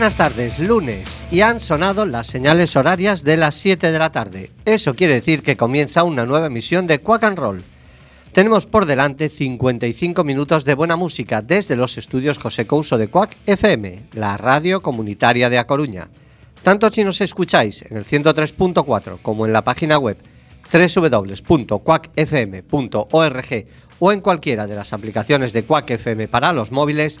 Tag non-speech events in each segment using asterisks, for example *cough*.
Buenas tardes, lunes, y han sonado las señales horarias de las 7 de la tarde. Eso quiere decir que comienza una nueva emisión de Quack and Roll. Tenemos por delante 55 minutos de buena música desde los estudios José Couso de Quack FM, la radio comunitaria de A Coruña. Tanto si nos escucháis en el 103.4 como en la página web www.quackfm.org o en cualquiera de las aplicaciones de Quack FM para los móviles,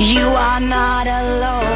You are not alone.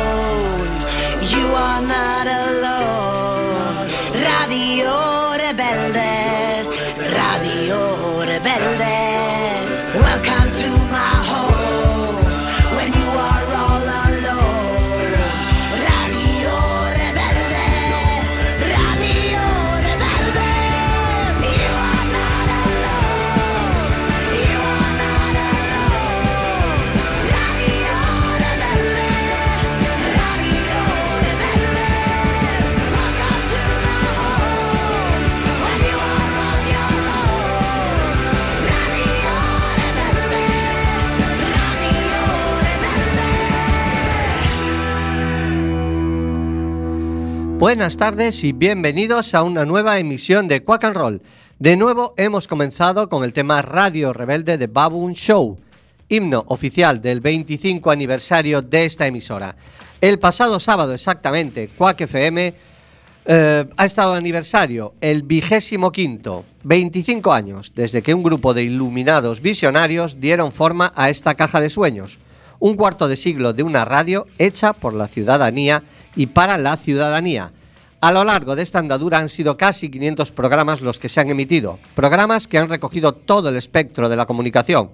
Buenas tardes y bienvenidos a una nueva emisión de Quack and Roll. De nuevo hemos comenzado con el tema Radio Rebelde de Baboon Show, himno oficial del 25 aniversario de esta emisora. El pasado sábado exactamente, Quack FM eh, ha estado de aniversario, el vigésimo quinto, 25 años, desde que un grupo de iluminados visionarios dieron forma a esta caja de sueños. Un cuarto de siglo de una radio hecha por la ciudadanía y para la ciudadanía. A lo largo de esta andadura han sido casi 500 programas los que se han emitido, programas que han recogido todo el espectro de la comunicación.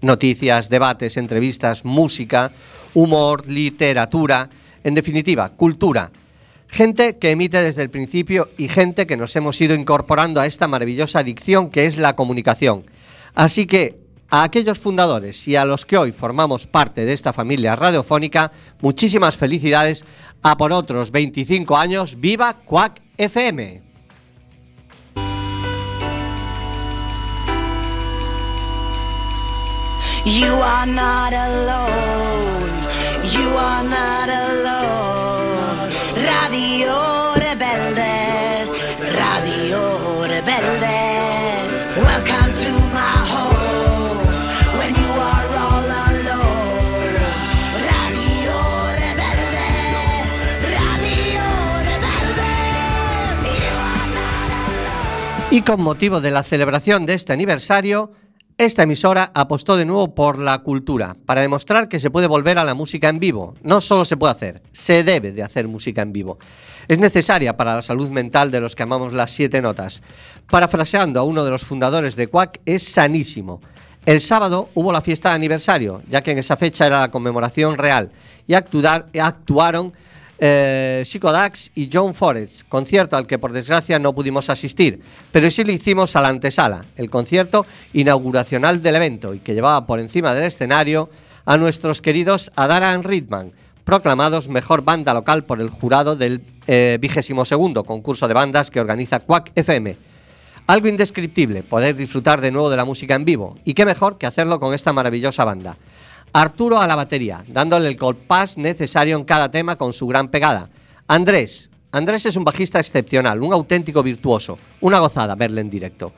Noticias, debates, entrevistas, música, humor, literatura, en definitiva, cultura. Gente que emite desde el principio y gente que nos hemos ido incorporando a esta maravillosa adicción que es la comunicación. Así que a aquellos fundadores y a los que hoy formamos parte de esta familia radiofónica, muchísimas felicidades. A por otros 25 años, viva Quack FM. Y con motivo de la celebración de este aniversario, esta emisora apostó de nuevo por la cultura, para demostrar que se puede volver a la música en vivo. No solo se puede hacer, se debe de hacer música en vivo. Es necesaria para la salud mental de los que amamos las siete notas. Parafraseando a uno de los fundadores de Quack, es sanísimo. El sábado hubo la fiesta de aniversario, ya que en esa fecha era la conmemoración real, y actuar- actuaron eh, Dax y John Forrest, concierto al que por desgracia no pudimos asistir, pero sí lo hicimos a la antesala, el concierto inauguracional del evento y que llevaba por encima del escenario a nuestros queridos Adara and Ritman, proclamados mejor banda local por el jurado del vigésimo segundo concurso de bandas que organiza Quack FM. Algo indescriptible, poder disfrutar de nuevo de la música en vivo, y qué mejor que hacerlo con esta maravillosa banda. Arturo a la batería, dándole el compás necesario en cada tema con su gran pegada. Andrés, Andrés es un bajista excepcional, un auténtico virtuoso, una gozada verle en directo.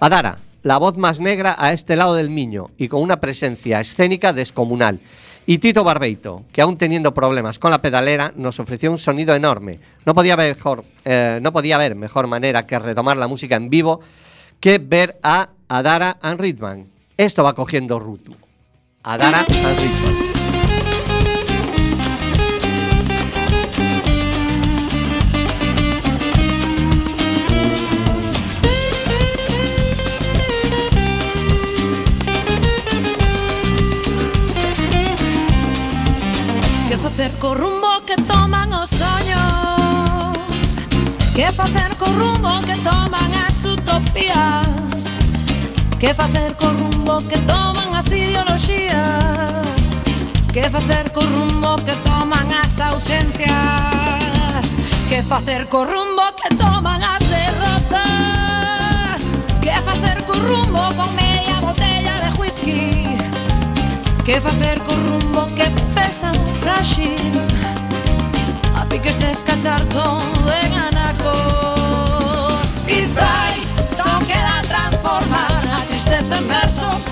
Adara, la voz más negra a este lado del Miño y con una presencia escénica descomunal. Y Tito Barbeito, que aún teniendo problemas con la pedalera, nos ofreció un sonido enorme. No podía haber mejor, eh, no podía haber mejor manera que retomar la música en vivo que ver a Adara and Ritman. Esto va cogiendo ritmo. And Ritman. Que facer co rumbo que toman os soños Que facer co rumbo que toman as utopías Que facer co rumbo que toman as días. Que facer co rumbo que toman as ausencias? Que facer co rumbo que toman as derrotas? Que facer co rumbo con media botella de whisky? Que facer co rumbo que pesa un frágil A piques de escachar todo en anacos. Quizáis só queda transformar a tristeza en versos.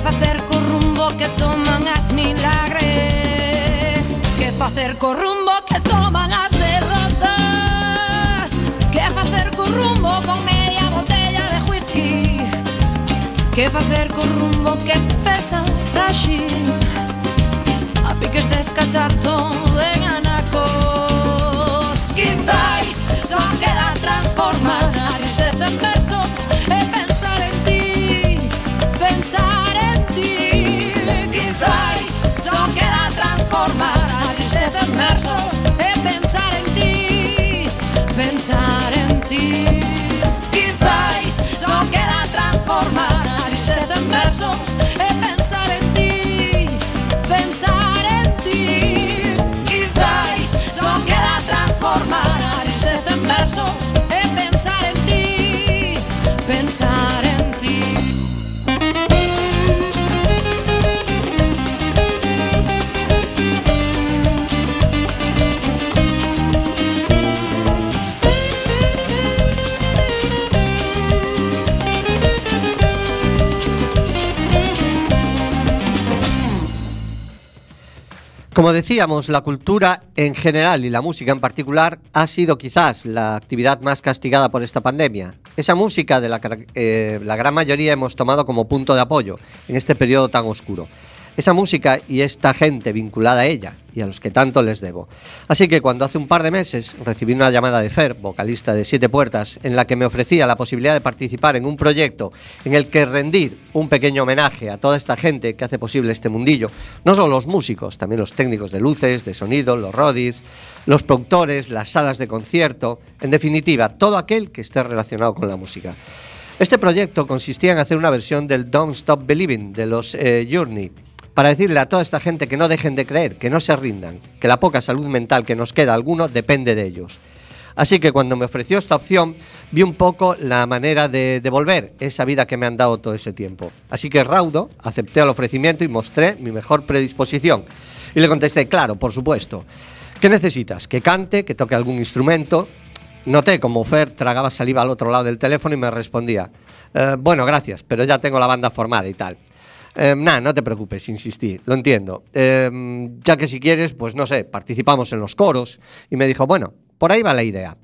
facer co rumbo que toman as milagres. Que facer co rumbo que toman as derrotas. Que facer co rumbo con media botella de whisky. Que facer co rumbo que pesa frágil. A piques de escachar todo en anacos. Quizáis só queda transformar a tristeza en pensar en ti. Quizáis só queda transformar a tristeza en versos. E pensar en ti, pensar en ti. Quizáis só queda transformar a tristeza en versos. E pensar en ti, pensar en ti Como decíamos, la cultura en general y la música en particular ha sido quizás la actividad más castigada por esta pandemia. Esa música de la, que eh, la gran mayoría hemos tomado como punto de apoyo en este periodo tan oscuro. Esa música y esta gente vinculada a ella y a los que tanto les debo. Así que cuando hace un par de meses recibí una llamada de Fer, vocalista de Siete Puertas, en la que me ofrecía la posibilidad de participar en un proyecto en el que rendir un pequeño homenaje a toda esta gente que hace posible este mundillo, no solo los músicos, también los técnicos de luces, de sonido, los rodis, los productores, las salas de concierto, en definitiva, todo aquel que esté relacionado con la música. Este proyecto consistía en hacer una versión del Don't Stop Believing de los eh, Journey, para decirle a toda esta gente que no dejen de creer, que no se rindan, que la poca salud mental que nos queda a alguno depende de ellos. Así que cuando me ofreció esta opción, vi un poco la manera de devolver esa vida que me han dado todo ese tiempo. Así que raudo, acepté el ofrecimiento y mostré mi mejor predisposición. Y le contesté, claro, por supuesto. ¿Qué necesitas? ¿Que cante? ¿Que toque algún instrumento? Noté como Fer tragaba saliva al otro lado del teléfono y me respondía, "Eh, bueno, gracias, pero ya tengo la banda formada y tal. Eh, nah, no te preocupes, insistí, lo entiendo. Eh, ya que si quieres, pues no sé, participamos en los coros. Y me dijo, bueno, por ahí va la idea.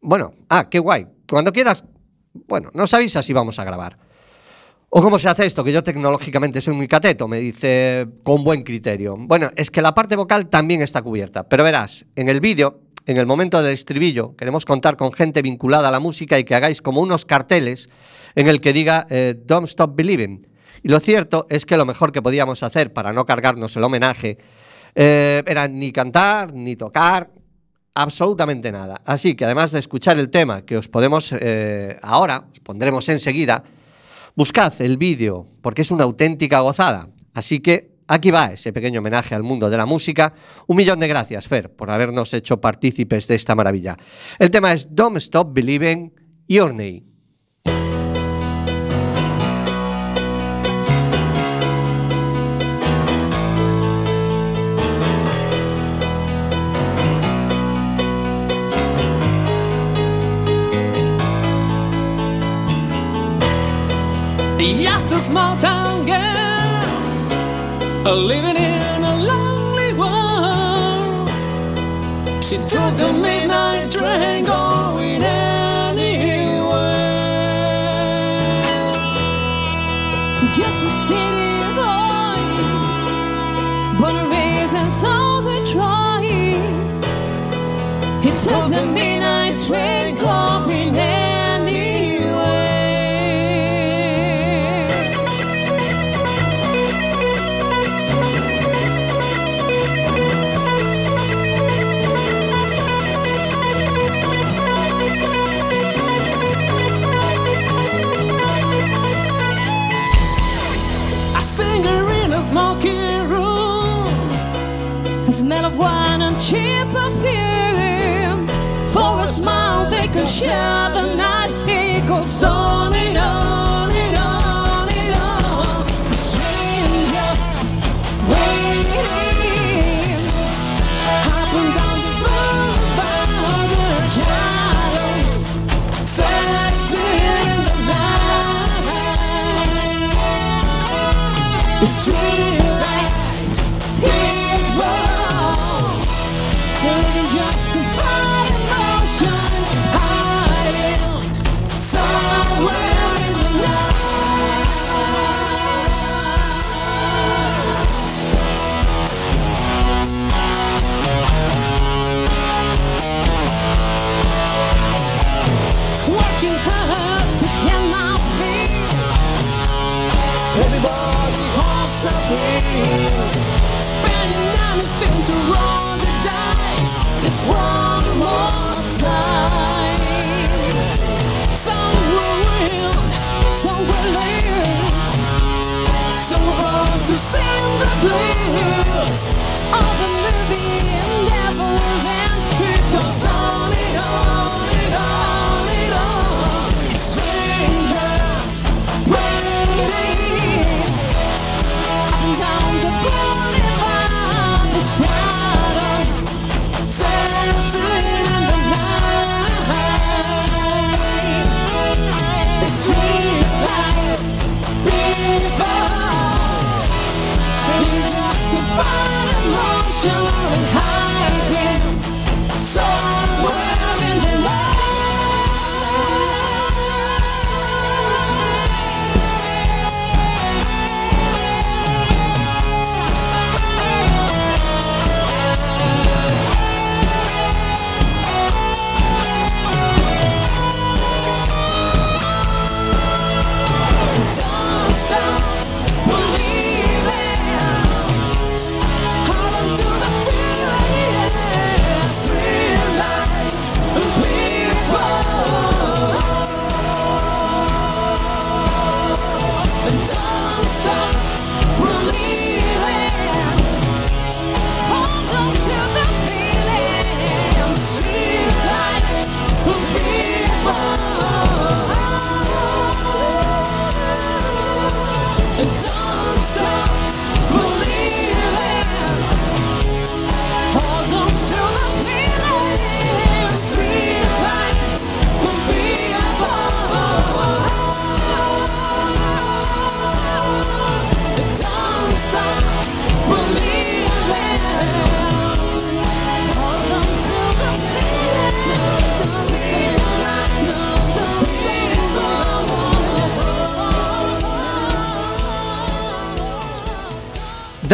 Bueno, ah, qué guay. Cuando quieras, bueno, nos avisas si vamos a grabar. ¿O cómo se hace esto? Que yo tecnológicamente soy muy cateto, me dice con buen criterio. Bueno, es que la parte vocal también está cubierta, pero verás, en el vídeo, en el momento del estribillo, queremos contar con gente vinculada a la música y que hagáis como unos carteles en el que diga eh, Don't Stop Believing. Y lo cierto es que lo mejor que podíamos hacer para no cargarnos el homenaje eh, era ni cantar, ni tocar, absolutamente nada. Así que además de escuchar el tema que os podemos eh, ahora, os pondremos enseguida, buscad el vídeo porque es una auténtica gozada. Así que aquí va ese pequeño homenaje al mundo de la música. Un millón de gracias, Fer, por habernos hecho partícipes de esta maravilla. El tema es Don't Stop Believing Your Name. Small town girl living in a lonely world. She took the midnight train going anywhere. Just a city boy, born and raised in South Detroit. He took the midnight train smell of wine and cheap perfume. For a smile they can share the night. He goes on and on and on and on. Strangers waiting. Up and down the boulevard, the shadows in the night. The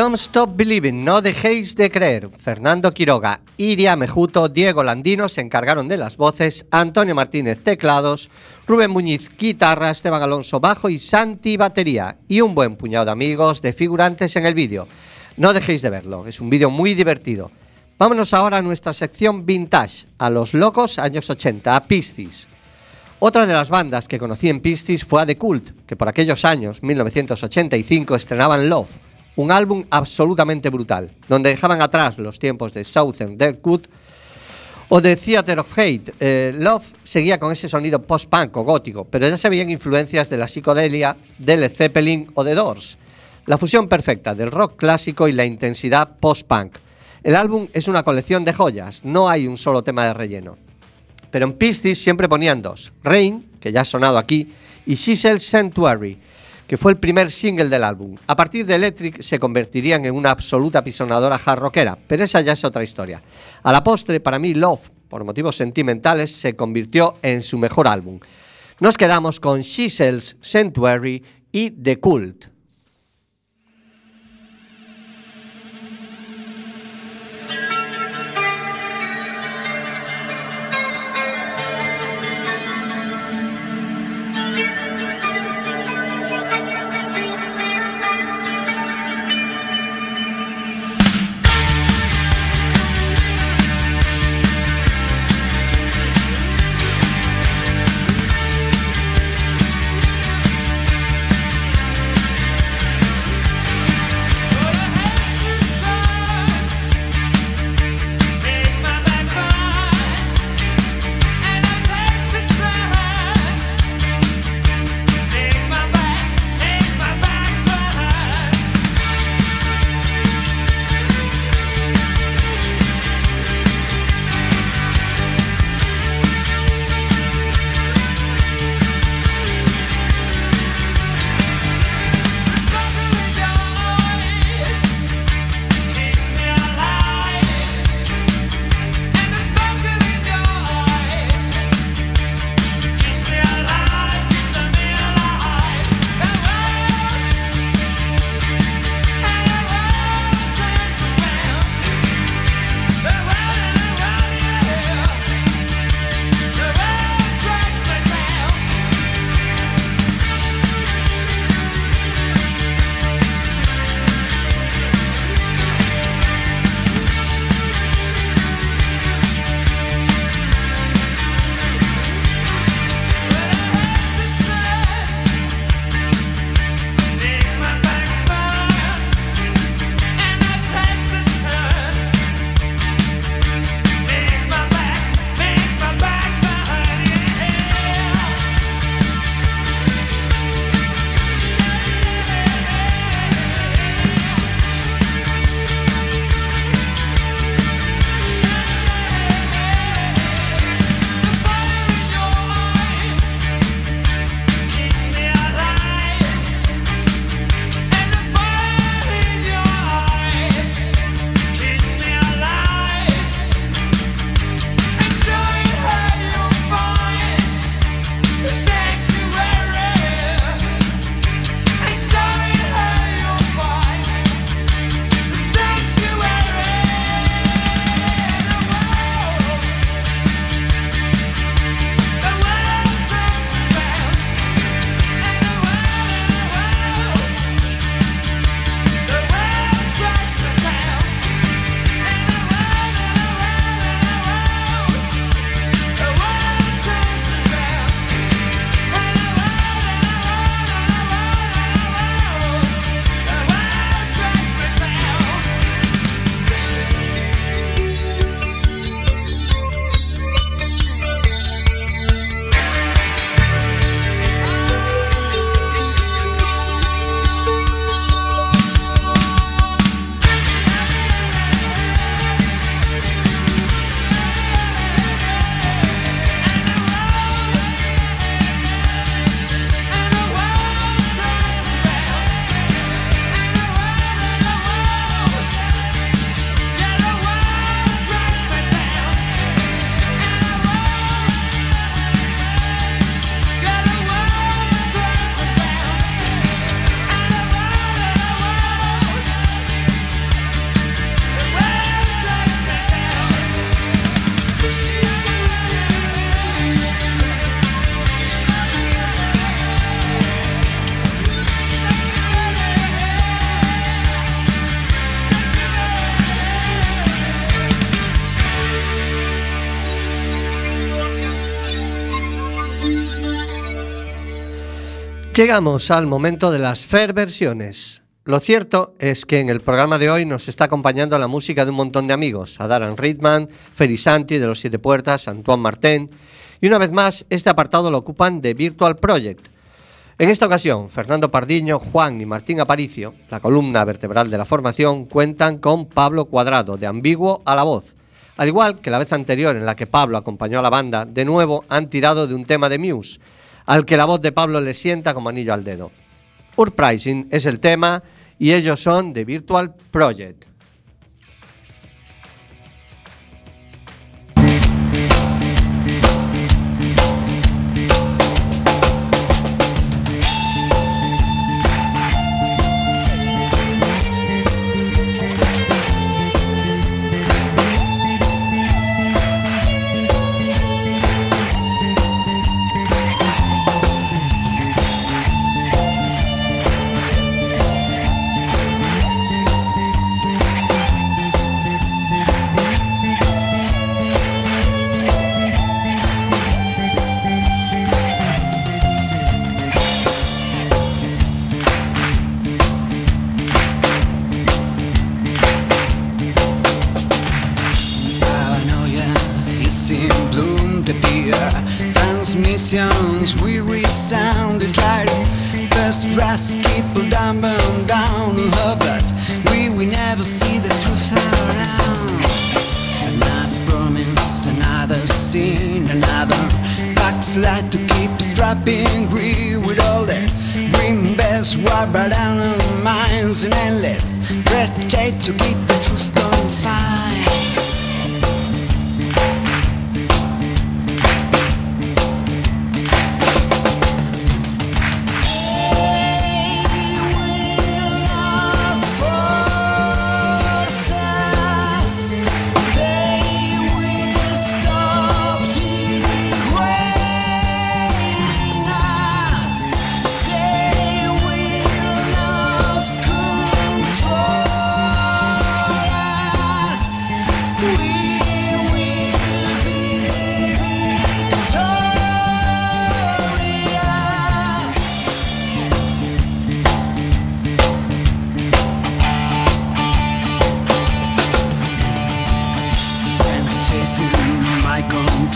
Don't Stop Believing, no dejéis de creer. Fernando Quiroga, Iria Mejuto, Diego Landino se encargaron de las voces, Antonio Martínez teclados, Rubén Muñiz guitarra, Esteban Alonso bajo y Santi batería. Y un buen puñado de amigos de figurantes en el vídeo. No dejéis de verlo, es un vídeo muy divertido. Vámonos ahora a nuestra sección vintage, a los locos años 80, a Piscis. Otra de las bandas que conocí en Piscis fue a The Cult, que por aquellos años, 1985, estrenaban Love, un álbum absolutamente brutal, donde dejaban atrás los tiempos de Southern Deadwood o de Theater of Hate. Eh, Love seguía con ese sonido post-punk o gótico, pero ya se veían influencias de la psicodelia, de Led Zeppelin o de Doors. La fusión perfecta del rock clásico y la intensidad post-punk. El álbum es una colección de joyas, no hay un solo tema de relleno. Pero en Piscis siempre ponían dos, Rain, que ya ha sonado aquí, y Cecil Sanctuary, que fue el primer single del álbum. A partir de Electric se convertirían en una absoluta pisonadora hard rockera, pero esa ya es otra historia. A la postre, para mí, Love, por motivos sentimentales, se convirtió en su mejor álbum. Nos quedamos con Cecil's Sanctuary y The Cult. Llegamos al momento de las Fair versiones. Lo cierto es que en el programa de hoy nos está acompañando la música de un montón de amigos, Adaran Ritman, Feri Santi de los Siete Puertas, Antoine Martin, y una vez más este apartado lo ocupan de Virtual Project. En esta ocasión, Fernando Pardiño, Juan y Martín Aparicio, la columna vertebral de la formación, cuentan con Pablo Cuadrado, de Ambiguo a la voz. Al igual que la vez anterior en la que Pablo acompañó a la banda, de nuevo han tirado de un tema de Muse, al que la voz de Pablo le sienta como anillo al dedo. Urpricing es el tema y ellos son de Virtual Project.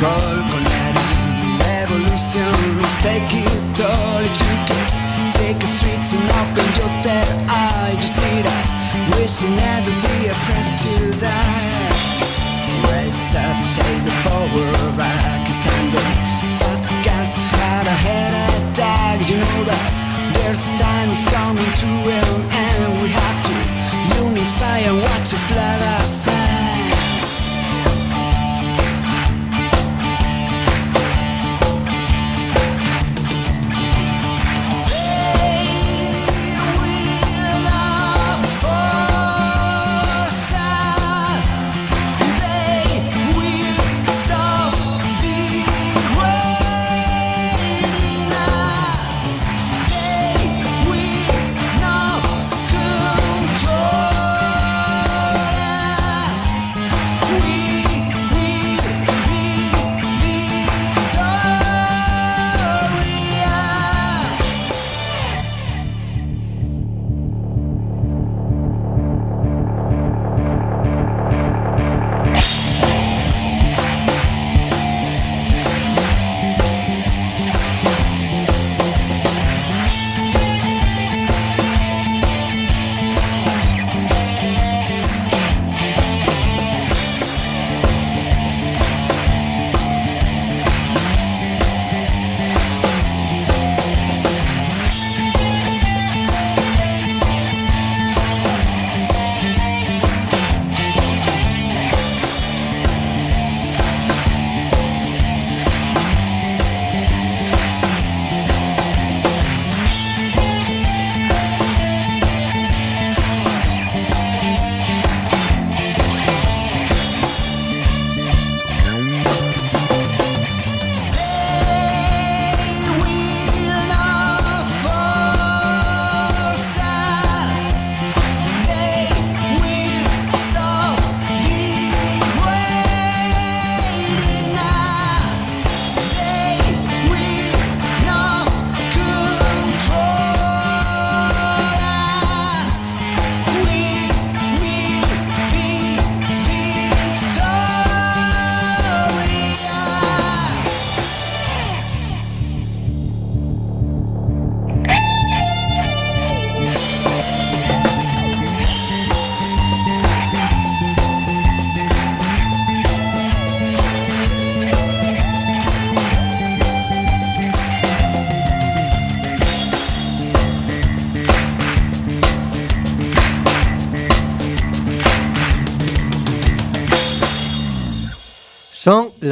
Control colliding revolutions take it all if you can. Take a street and open your third eye. You see that we should never be afraid to die. Raise up take the power back stand up fat gas had a head attack. You know that there's time is coming to an end. We have to unify and watch the flag aside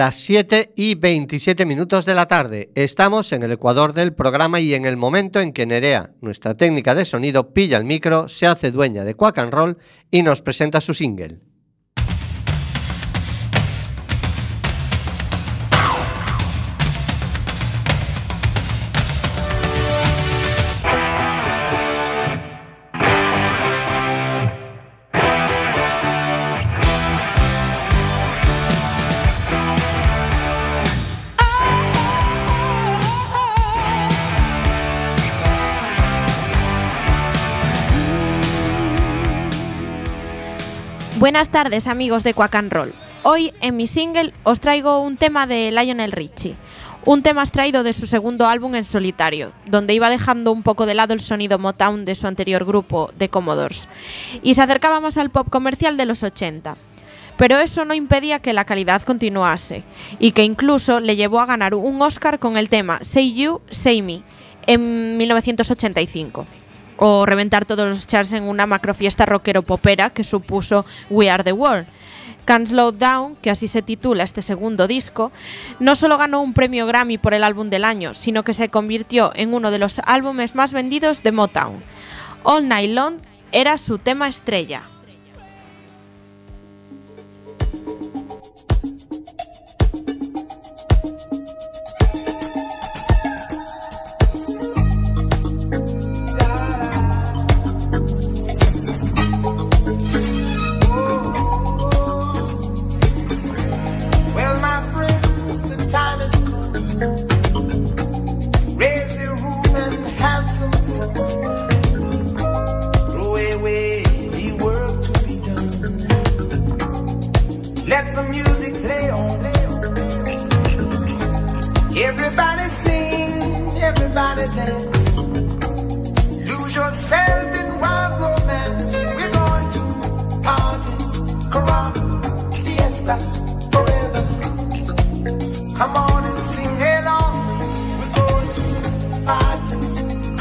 las 7 y 27 minutos de la tarde. Estamos en el ecuador del programa y en el momento en que Nerea, nuestra técnica de sonido, pilla el micro, se hace dueña de Quack and Roll y nos presenta su single. Buenas tardes amigos de Quack and Roll. Hoy en mi single os traigo un tema de Lionel Richie, un tema extraído de su segundo álbum en solitario, donde iba dejando un poco de lado el sonido Motown de su anterior grupo, The Commodores, y se acercaba más al pop comercial de los 80. Pero eso no impedía que la calidad continuase, y que incluso le llevó a ganar un Oscar con el tema Say You, Say Me, en 1985 o reventar todos los charts en una macrofiesta rockero popera que supuso We Are the World. Can't Slow Down, que así se titula este segundo disco, no solo ganó un premio Grammy por el álbum del año, sino que se convirtió en uno de los álbumes más vendidos de Motown. All Night Long era su tema estrella.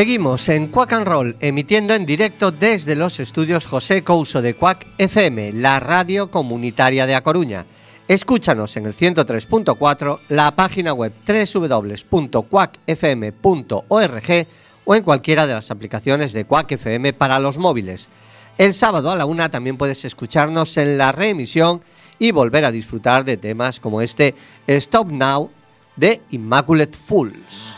Seguimos en Quack and Roll, emitiendo en directo desde los estudios José Couso de Quack FM, la radio comunitaria de A Coruña. Escúchanos en el 103.4, la página web www.quackfm.org o en cualquiera de las aplicaciones de Quack FM para los móviles. El sábado a la una también puedes escucharnos en la reemisión y volver a disfrutar de temas como este Stop Now de Immaculate Fools.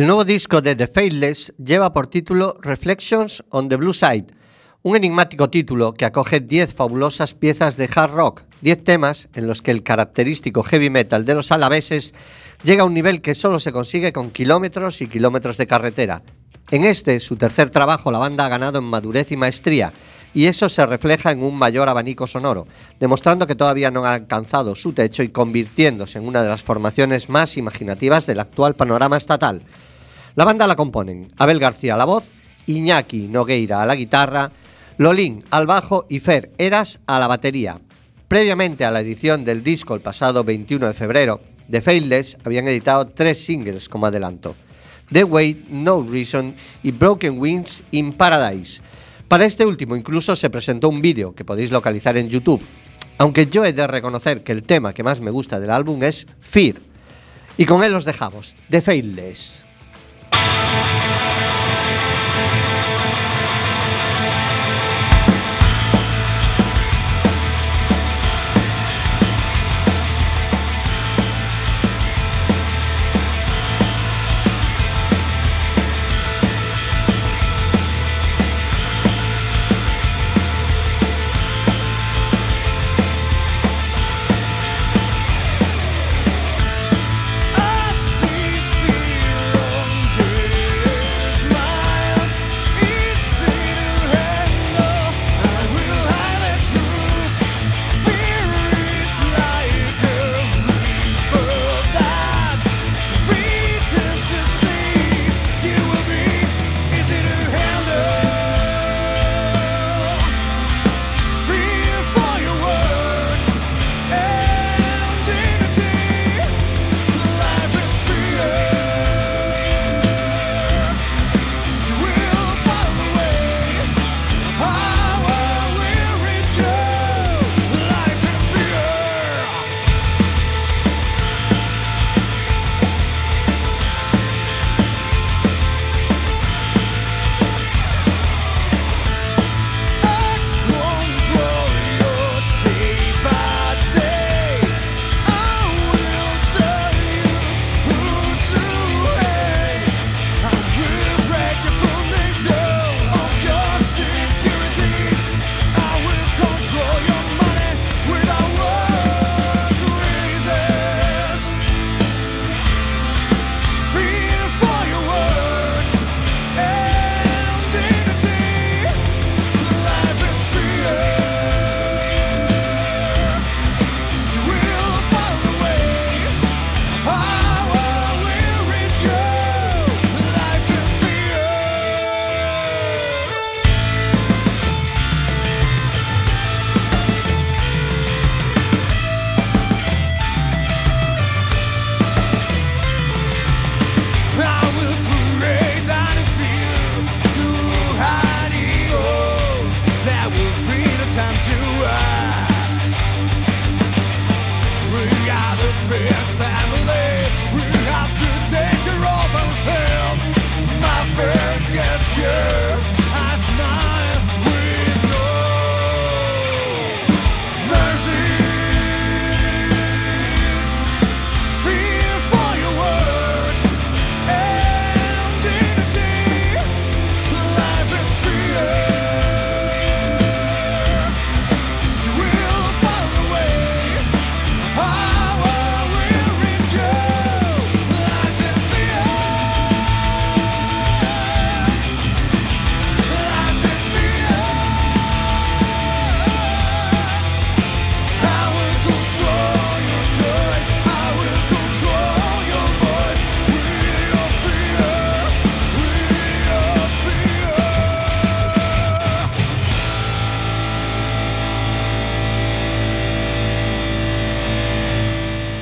El nuevo disco de The Faithless lleva por título Reflections on the Blue Side, un enigmático título que acoge 10 fabulosas piezas de hard rock, 10 temas en los que el característico heavy metal de los alaveses llega a un nivel que solo se consigue con kilómetros y kilómetros de carretera. En este, su tercer trabajo, la banda ha ganado en madurez y maestría, y eso se refleja en un mayor abanico sonoro, demostrando que todavía no ha alcanzado su techo y convirtiéndose en una de las formaciones más imaginativas del actual panorama estatal. La banda la componen Abel García a la voz, Iñaki Nogueira a la guitarra, Lolín al bajo y Fer Eras a la batería. Previamente a la edición del disco el pasado 21 de febrero, The Faithless habían editado tres singles como adelanto. The Way, No Reason y Broken Wings in Paradise. Para este último incluso se presentó un vídeo que podéis localizar en YouTube, aunque yo he de reconocer que el tema que más me gusta del álbum es Fear. Y con él os dejamos, The Faithless. I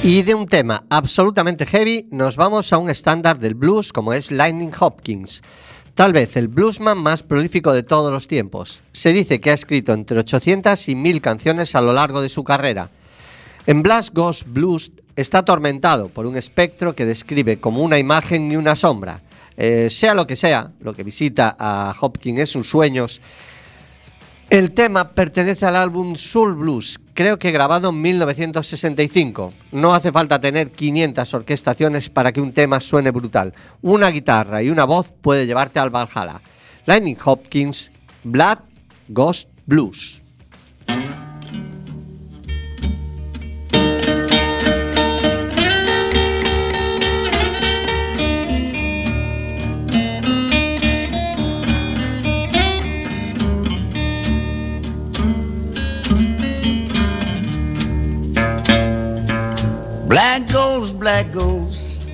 Y de un tema absolutamente heavy nos vamos a un estándar del blues como es Lightning Hopkins. Tal vez el bluesman más prolífico de todos los tiempos. Se dice que ha escrito entre 800 y 1000 canciones a lo largo de su carrera. En Blast Ghost Blues está atormentado por un espectro que describe como una imagen y una sombra. Eh, sea lo que sea, lo que visita a Hopkins en sus sueños, El tema pertenece al álbum Soul Blues, creo que grabado en 1965. No hace falta tener 500 orquestaciones para que un tema suene brutal. Una guitarra y una voz puede llevarte al Valhalla. Lightning Hopkins, Blood Ghost Blues. Black ghost, black ghost.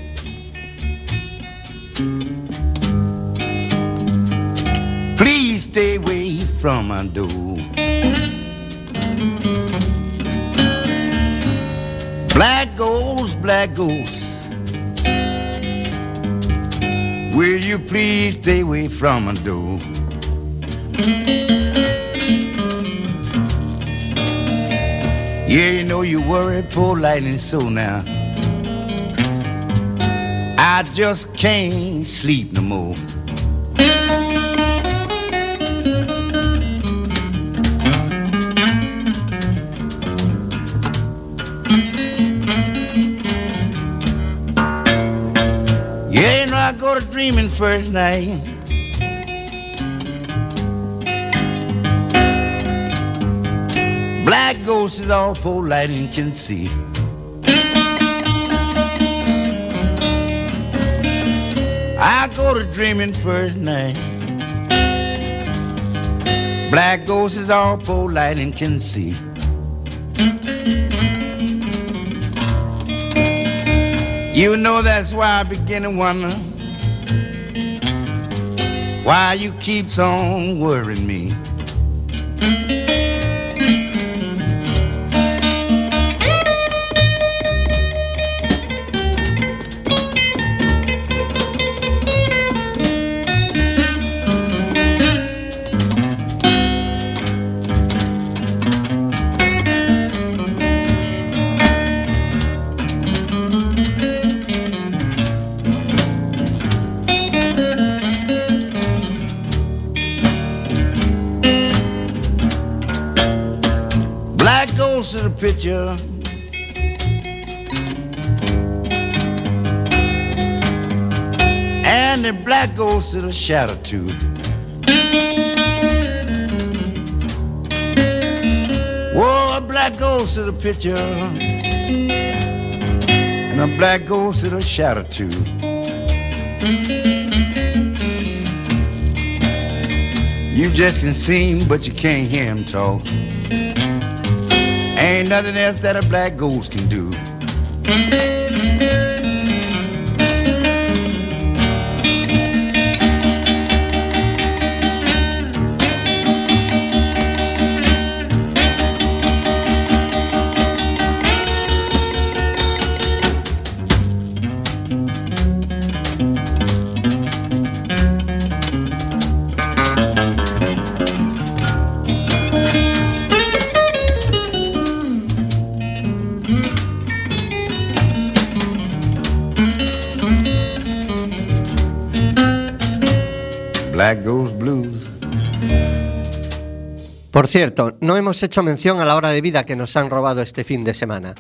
Please stay away from my door. Black ghost, black ghost. Will you please stay away from my door? Yeah, you know you worry, poor lightning so now. I just can't sleep no more. Yeah, you know I go to dreaming first night. Black ghost is all poor lightning can see. I go to dreaming first night. Black ghost is all poor lightning can see. You know that's why I begin to wonder why you keeps on worrying me. Picture. And the black goes to the shadow too. Whoa, a black goes to the picture. And a black goes to the shadow too. You just can see him, but you can't hear him talk. Ain't nothing else that a black ghost can do. Cierto, no hemos hecho mención a la hora de vida que nos han robado este fin de semana.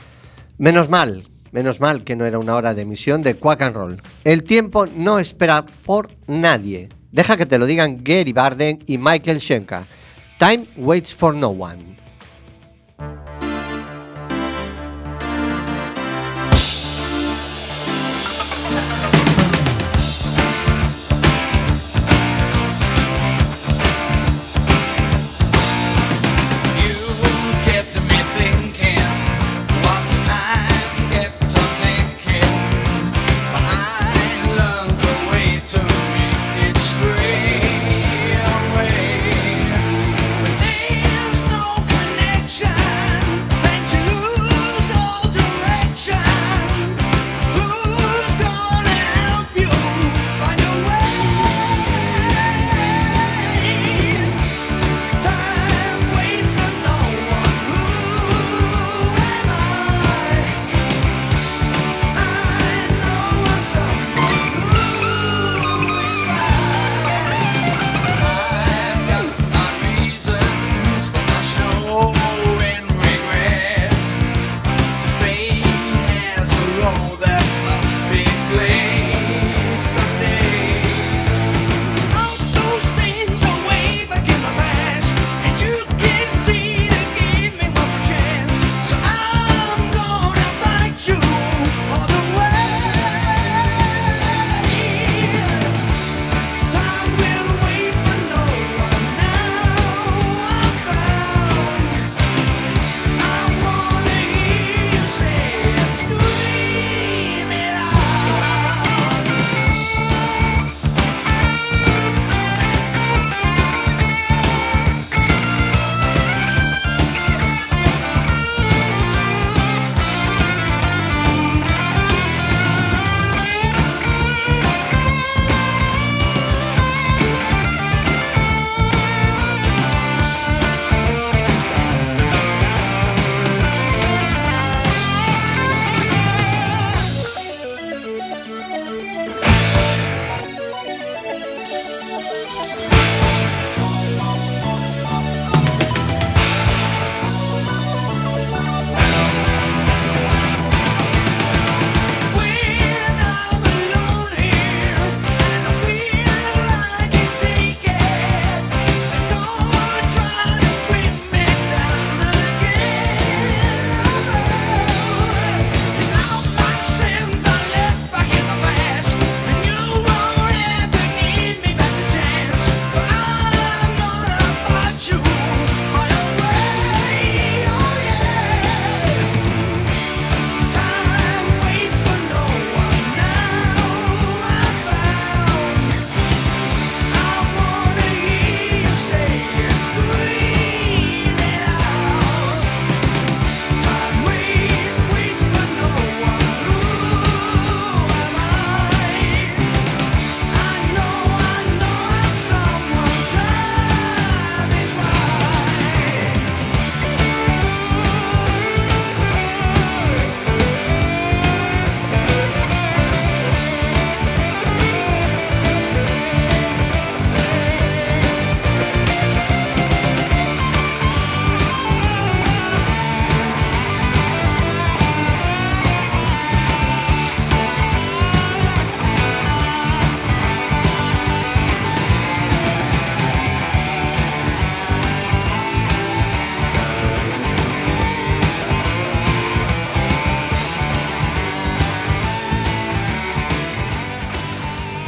Menos mal, menos mal que no era una hora de emisión de Quack and Roll. El tiempo no espera por nadie. Deja que te lo digan Gary Barden y Michael Schenker. Time waits for no one.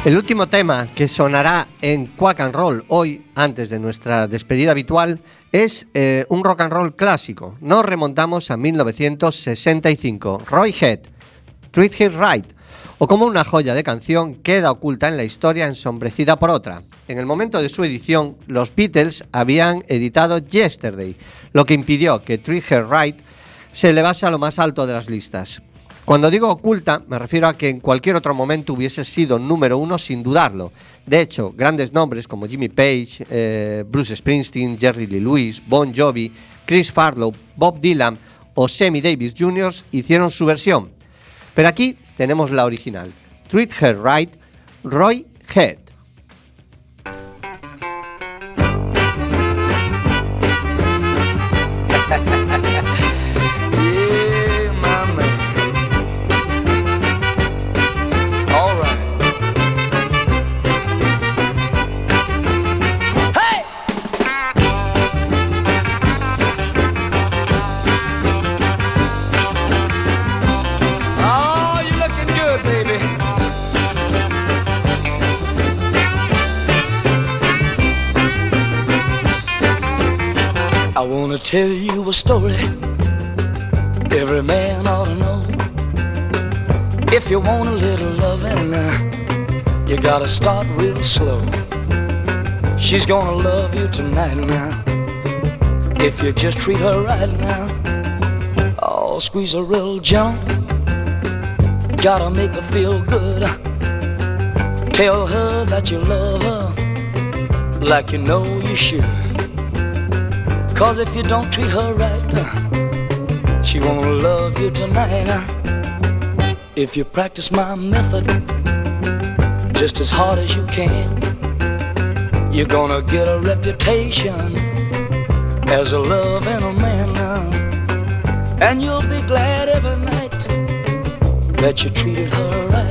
El último tema que sonará en Quack and Roll hoy, antes de nuestra despedida habitual, es eh, un rock and roll clásico. Nos remontamos a 1965. Roy Head, Treat It Right, o como una joya de canción queda oculta en la historia ensombrecida por otra. En el momento de su edición, los Beatles habían editado Yesterday, lo que impidió que Treat It Right se elevase a lo más alto de las listas. Cuando digo oculta, me refiero a que en cualquier otro momento hubiese sido número uno sin dudarlo. De hecho, grandes nombres como Jimmy Page, eh, Bruce Springsteen, Jerry Lee Lewis, Bon Jovi, Chris Farlow, Bob Dylan o Sammy Davis Jr. hicieron su versión. Pero aquí tenemos la original. Treat Her Right, Roy Head. *laughs* wanna tell you a story every man ought to know. If you want a little loving, uh, you gotta start real slow. She's gonna love you tonight now. If you just treat her right now, oh, squeeze her real gentle. Gotta make her feel good. Tell her that you love her like you know you should. Cause if you don't treat her right, she won't love you tonight. If you practice my method just as hard as you can, you're gonna get a reputation as a a man. And you'll be glad every night that you treated her right.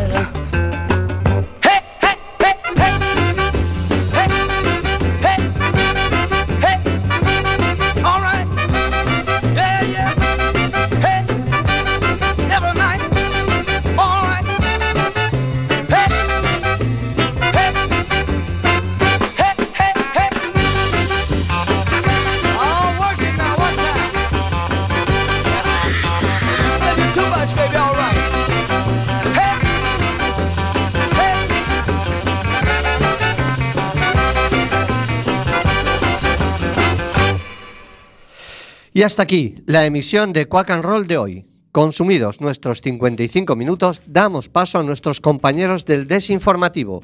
Y hasta aquí la emisión de Quack and Roll de hoy. Consumidos nuestros 55 minutos, damos paso a nuestros compañeros del desinformativo.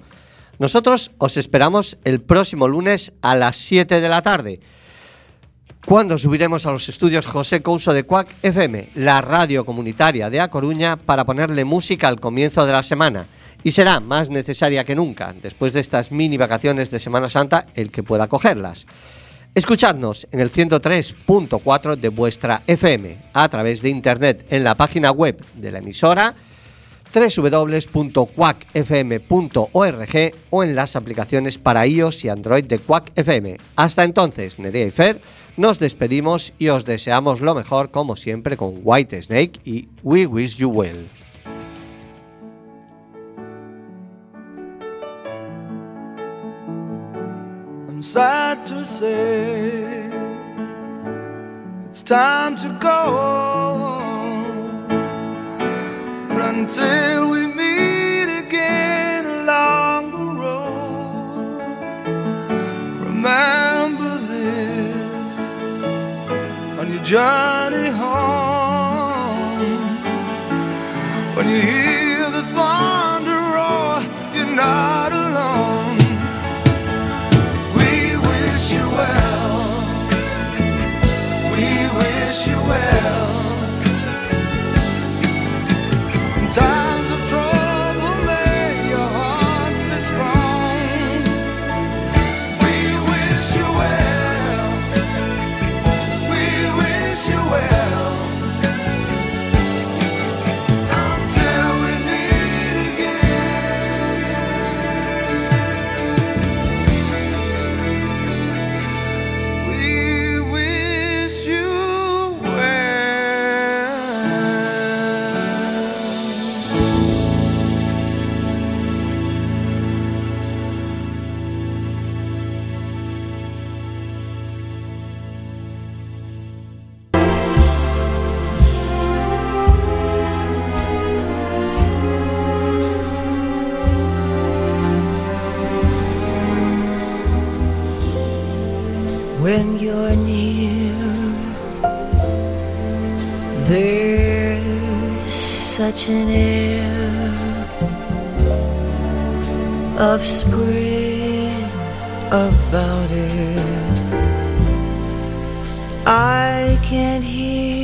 Nosotros os esperamos el próximo lunes a las 7 de la tarde, cuando subiremos a los estudios José Couso de Quack FM, la radio comunitaria de A Coruña, para ponerle música al comienzo de la semana. Y será más necesaria que nunca, después de estas mini vacaciones de Semana Santa, el que pueda cogerlas. Escuchadnos en el 103.4 de vuestra FM, a través de internet en la página web de la emisora www.quackfm.org o en las aplicaciones para iOS y Android de Quack FM. Hasta entonces, Nerea y Fer, nos despedimos y os deseamos lo mejor como siempre con White Snake y We Wish You Well. Sad to say it's time to go. But until we meet again along the road, remember this on your journey home. When you In such an air of spring about